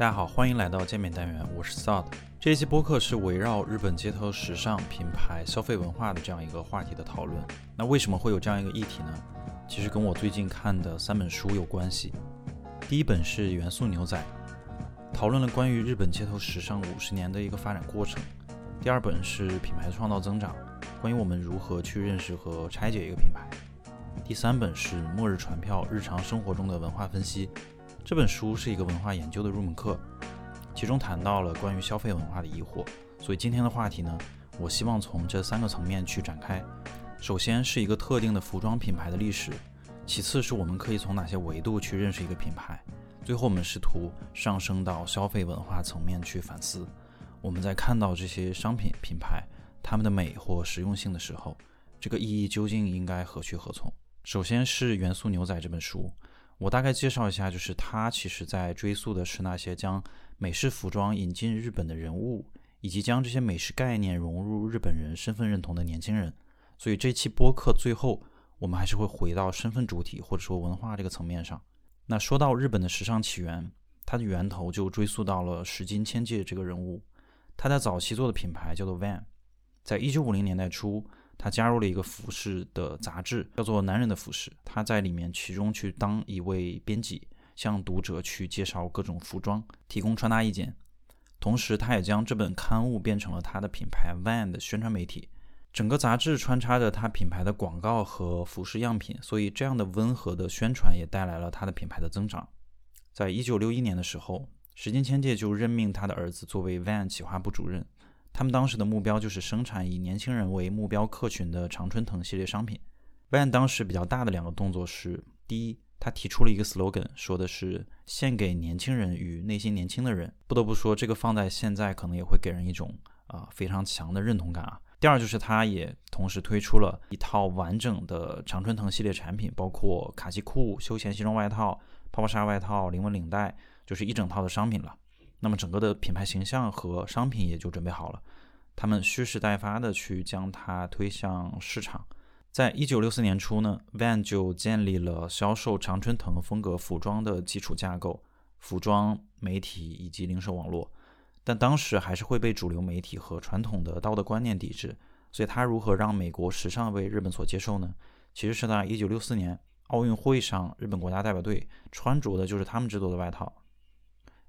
大家好，欢迎来到见面单元，我是 Sad。这一期播客是围绕日本街头时尚品牌消费文化的这样一个话题的讨论。那为什么会有这样一个议题呢？其实跟我最近看的三本书有关系。第一本是《元素牛仔》，讨论了关于日本街头时尚五十年的一个发展过程。第二本是《品牌创造增长》，关于我们如何去认识和拆解一个品牌。第三本是《末日传票：日常生活中的文化分析》。这本书是一个文化研究的入门课，其中谈到了关于消费文化的疑惑。所以今天的话题呢，我希望从这三个层面去展开。首先是一个特定的服装品牌的历史，其次是我们可以从哪些维度去认识一个品牌，最后我们试图上升到消费文化层面去反思。我们在看到这些商品品牌它们的美或实用性的时候，这个意义究竟应该何去何从？首先是《元素牛仔》这本书，我大概介绍一下，就是他其实在追溯的是那些将美式服装引进日本的人物，以及将这些美式概念融入日本人身份认同的年轻人。所以这期播客最后，我们还是会回到身份主体或者说文化这个层面上。那说到日本的时尚起源，它的源头就追溯到了石津千介这个人物。他在早期做的品牌叫做 Van，在一九五零年代初，他加入了一个服饰的杂志，叫做《男人的服饰》。他在里面其中去当一位编辑，向读者去介绍各种服装，提供穿搭意见。同时，他也将这本刊物变成了他的品牌 Van 的宣传媒体。整个杂志穿插着他品牌的广告和服饰样品，所以这样的温和的宣传也带来了他的品牌的增长。在一九六一年的时候，石间千介就任命他的儿子作为 Van 企划部主任。他们当时的目标就是生产以年轻人为目标客群的常春藤系列商品。Van 当时比较大的两个动作是：第一，他提出了一个 slogan，说的是“献给年轻人与内心年轻的人”。不得不说，这个放在现在可能也会给人一种啊非常强的认同感啊。第二就是，他也同时推出了一套完整的常春藤系列产品，包括卡其裤、休闲西装外套、泡泡纱外套、菱纹领带，就是一整套的商品了。那么整个的品牌形象和商品也就准备好了，他们蓄势待发的去将它推向市场。在一九六四年初呢，Van 就建立了销售常春藤风格服装的基础架构、服装媒体以及零售网络。但当时还是会被主流媒体和传统的道德观念抵制，所以他如何让美国时尚为日本所接受呢？其实是在1964年奥运会上，日本国家代表队穿着的就是他们制作的外套，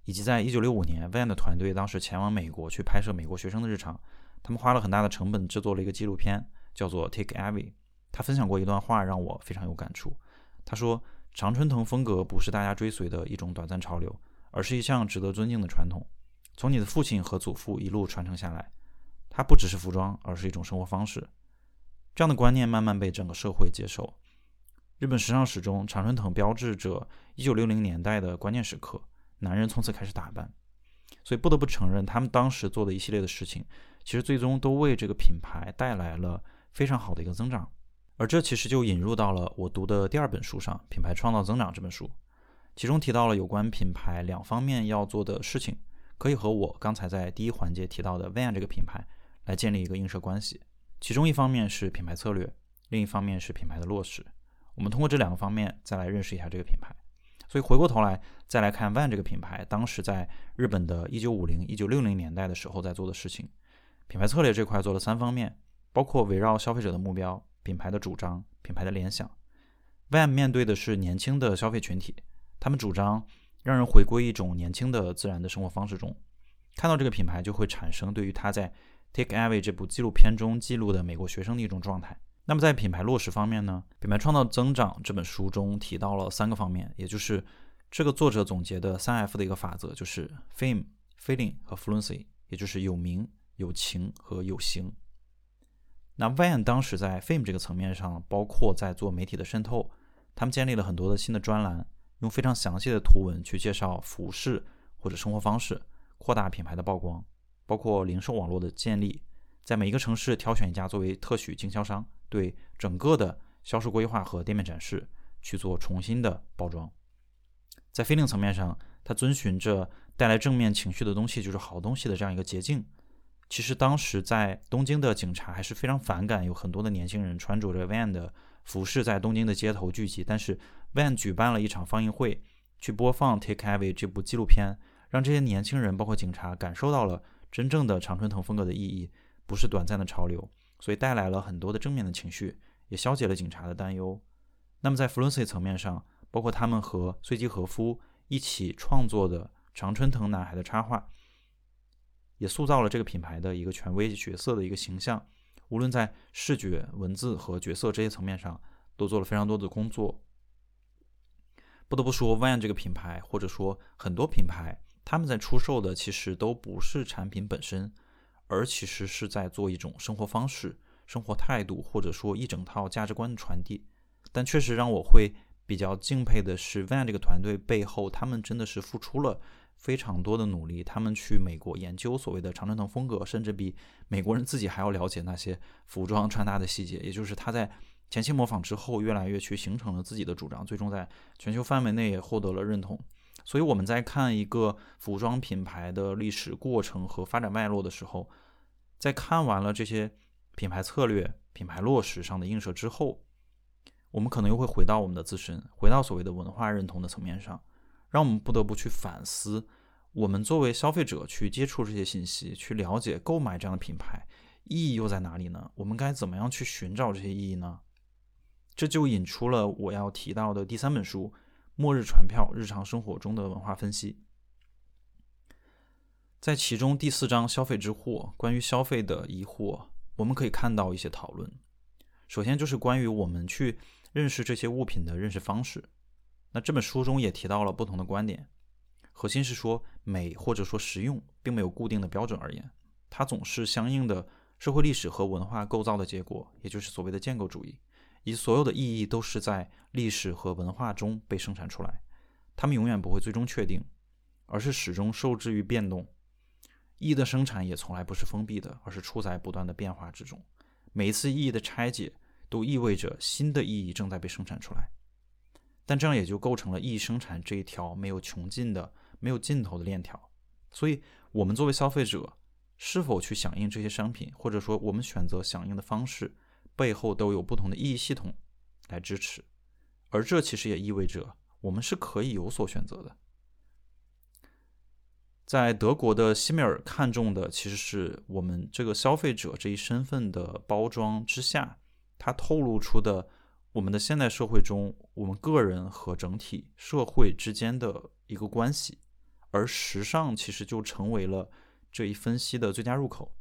以及在1965年，Van 的团队当时前往美国去拍摄美国学生的日常，他们花了很大的成本制作了一个纪录片，叫做《Take a v y 他分享过一段话，让我非常有感触。他说：“常春藤风格不是大家追随的一种短暂潮流，而是一项值得尊敬的传统。”从你的父亲和祖父一路传承下来，它不只是服装，而是一种生活方式。这样的观念慢慢被整个社会接受。日本时尚史中，常春藤标志着1960年代的关键时刻，男人从此开始打扮。所以不得不承认，他们当时做的一系列的事情，其实最终都为这个品牌带来了非常好的一个增长。而这其实就引入到了我读的第二本书上，《品牌创造增长》这本书，其中提到了有关品牌两方面要做的事情。可以和我刚才在第一环节提到的 Van 这个品牌来建立一个映射关系，其中一方面是品牌策略，另一方面是品牌的落实。我们通过这两个方面再来认识一下这个品牌。所以回过头来再来看 Van 这个品牌，当时在日本的1950、1960年代的时候在做的事情，品牌策略这块做了三方面，包括围绕消费者的目标、品牌的主张、品牌的联想。Van 面对的是年轻的消费群体，他们主张。让人回归一种年轻的自然的生活方式中，看到这个品牌就会产生对于他在《Take Away》这部纪录片中记录的美国学生的一种状态。那么在品牌落实方面呢？《品牌创造增长》这本书中提到了三个方面，也就是这个作者总结的三 F 的一个法则，就是 Fame、Feeling 和 Fluency，也就是有名、有情和有形。那 Van 当时在 Fame 这个层面上，包括在做媒体的渗透，他们建立了很多的新的专栏。用非常详细的图文去介绍服饰或者生活方式，扩大品牌的曝光，包括零售网络的建立，在每一个城市挑选一家作为特许经销商，对整个的销售规划和店面展示去做重新的包装。在 feeling 层面上，它遵循着带来正面情绪的东西就是好东西的这样一个捷径。其实当时在东京的警察还是非常反感有很多的年轻人穿着着 Van 的服饰在东京的街头聚集，但是。Van 举办了一场放映会，去播放《Take Away》这部纪录片，让这些年轻人，包括警察，感受到了真正的常春藤风格的意义，不是短暂的潮流，所以带来了很多的正面的情绪，也消解了警察的担忧。那么在弗伦西层面上，包括他们和穗基和夫一起创作的常春藤男孩的插画，也塑造了这个品牌的一个权威角色的一个形象。无论在视觉、文字和角色这些层面上，都做了非常多的工作。不得不说，Van 这个品牌，或者说很多品牌，他们在出售的其实都不是产品本身，而其实是在做一种生活方式、生活态度，或者说一整套价值观的传递。但确实让我会比较敬佩的是，Van 这个团队背后，他们真的是付出了。非常多的努力，他们去美国研究所谓的常春藤风格，甚至比美国人自己还要了解那些服装穿搭的细节。也就是他在前期模仿之后，越来越去形成了自己的主张，最终在全球范围内也获得了认同。所以我们在看一个服装品牌的历史过程和发展脉络的时候，在看完了这些品牌策略、品牌落实上的映射之后，我们可能又会回到我们的自身，回到所谓的文化认同的层面上。让我们不得不去反思，我们作为消费者去接触这些信息，去了解购买这样的品牌，意义又在哪里呢？我们该怎么样去寻找这些意义呢？这就引出了我要提到的第三本书《末日船票：日常生活中的文化分析》。在其中第四章“消费之祸”关于消费的疑惑，我们可以看到一些讨论。首先就是关于我们去认识这些物品的认识方式。那这本书中也提到了不同的观点，核心是说美或者说实用并没有固定的标准而言，它总是相应的社会历史和文化构造的结果，也就是所谓的建构主义，以及所有的意义都是在历史和文化中被生产出来，它们永远不会最终确定，而是始终受制于变动。意义的生产也从来不是封闭的，而是处在不断的变化之中。每一次意义的拆解都意味着新的意义正在被生产出来。但这样也就构成了意义生产这一条没有穷尽的、没有尽头的链条。所以，我们作为消费者，是否去响应这些商品，或者说我们选择响应的方式，背后都有不同的意义系统来支持。而这其实也意味着，我们是可以有所选择的。在德国的希梅尔看重的，其实是我们这个消费者这一身份的包装之下，它透露出的。我们的现代社会中，我们个人和整体社会之间的一个关系，而时尚其实就成为了这一分析的最佳入口。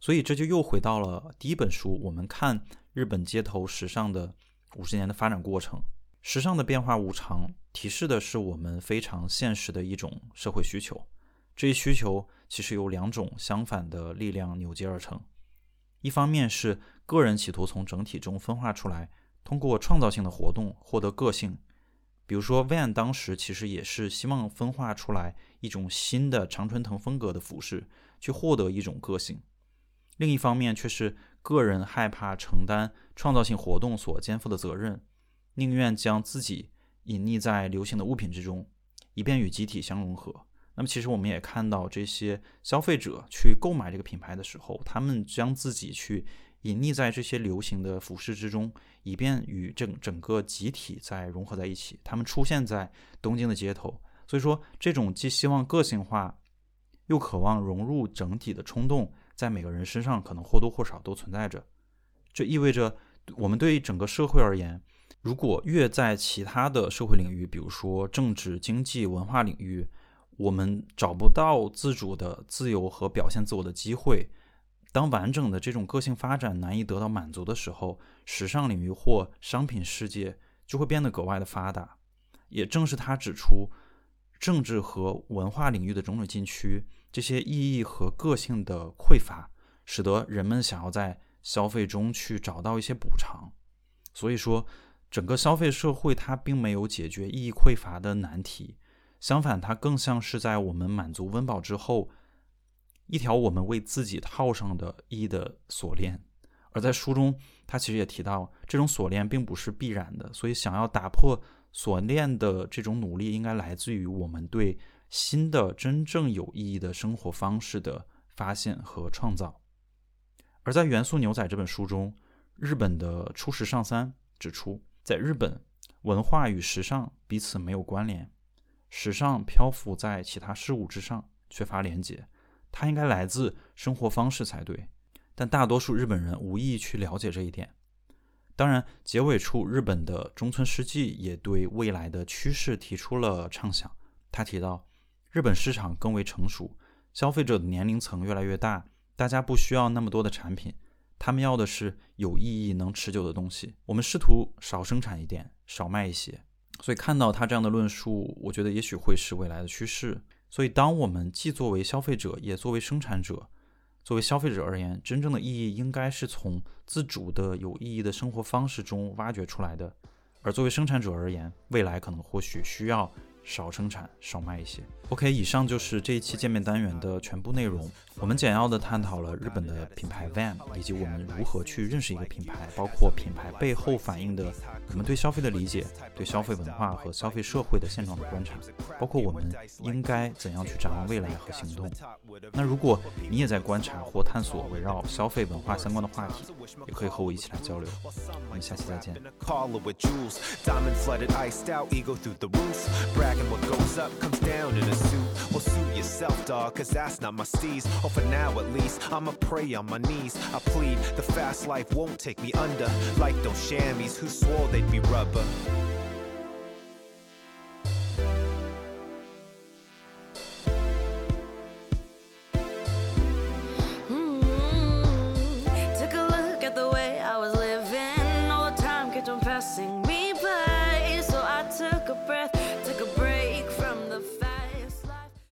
所以这就又回到了第一本书，我们看日本街头时尚的五十年的发展过程。时尚的变化无常，提示的是我们非常现实的一种社会需求。这一需求其实由两种相反的力量扭结而成，一方面是个人企图从整体中分化出来。通过创造性的活动获得个性，比如说 Van 当时其实也是希望分化出来一种新的常春藤风格的服饰，去获得一种个性。另一方面却是个人害怕承担创造性活动所肩负的责任，宁愿将自己隐匿在流行的物品之中，以便与集体相融合。那么其实我们也看到这些消费者去购买这个品牌的时候，他们将自己去。隐匿在这些流行的服饰之中，以便与整整个集体再融合在一起。他们出现在东京的街头，所以说这种既希望个性化，又渴望融入整体的冲动，在每个人身上可能或多或少都存在着。这意味着，我们对于整个社会而言，如果越在其他的社会领域，比如说政治、经济、文化领域，我们找不到自主的自由和表现自我的机会。当完整的这种个性发展难以得到满足的时候，时尚领域或商品世界就会变得格外的发达。也正是他指出，政治和文化领域的种种禁区，这些意义和个性的匮乏，使得人们想要在消费中去找到一些补偿。所以说，整个消费社会它并没有解决意义匮乏的难题，相反，它更像是在我们满足温饱之后。一条我们为自己套上的意义的锁链，而在书中，他其实也提到，这种锁链并不是必然的，所以想要打破锁链的这种努力，应该来自于我们对新的真正有意义的生活方式的发现和创造。而在《元素牛仔》这本书中，日本的初时尚三指出，在日本，文化与时尚彼此没有关联，时尚漂浮在其他事物之上，缺乏连结。它应该来自生活方式才对。但大多数日本人无意去了解这一点。当然，结尾处日本的中村世纪也对未来的趋势提出了畅想。他提到，日本市场更为成熟，消费者的年龄层越来越大，大家不需要那么多的产品，他们要的是有意义、能持久的东西。我们试图少生产一点，少卖一些。所以看到他这样的论述，我觉得也许会是未来的趋势。所以，当我们既作为消费者，也作为生产者，作为消费者而言，真正的意义应该是从自主的、有意义的生活方式中挖掘出来的；而作为生产者而言，未来可能或许需要。少生产，少卖一些。OK，以上就是这一期见面单元的全部内容。我们简要的探讨了日本的品牌 Van，以及我们如何去认识一个品牌，包括品牌背后反映的我们对消费的理解、对消费文化和消费社会的现状的观察，包括我们应该怎样去展望未来和行动。那如果你也在观察或探索围绕消费文化相关的话题，也可以和我一起来交流。我们下期再见。And what goes up comes down in a suit. Well, suit yourself, dog, cause that's not my steez. Or for now at least, I'ma pray on my knees. I plead, the fast life won't take me under. Like those chamois who swore they'd be rubber.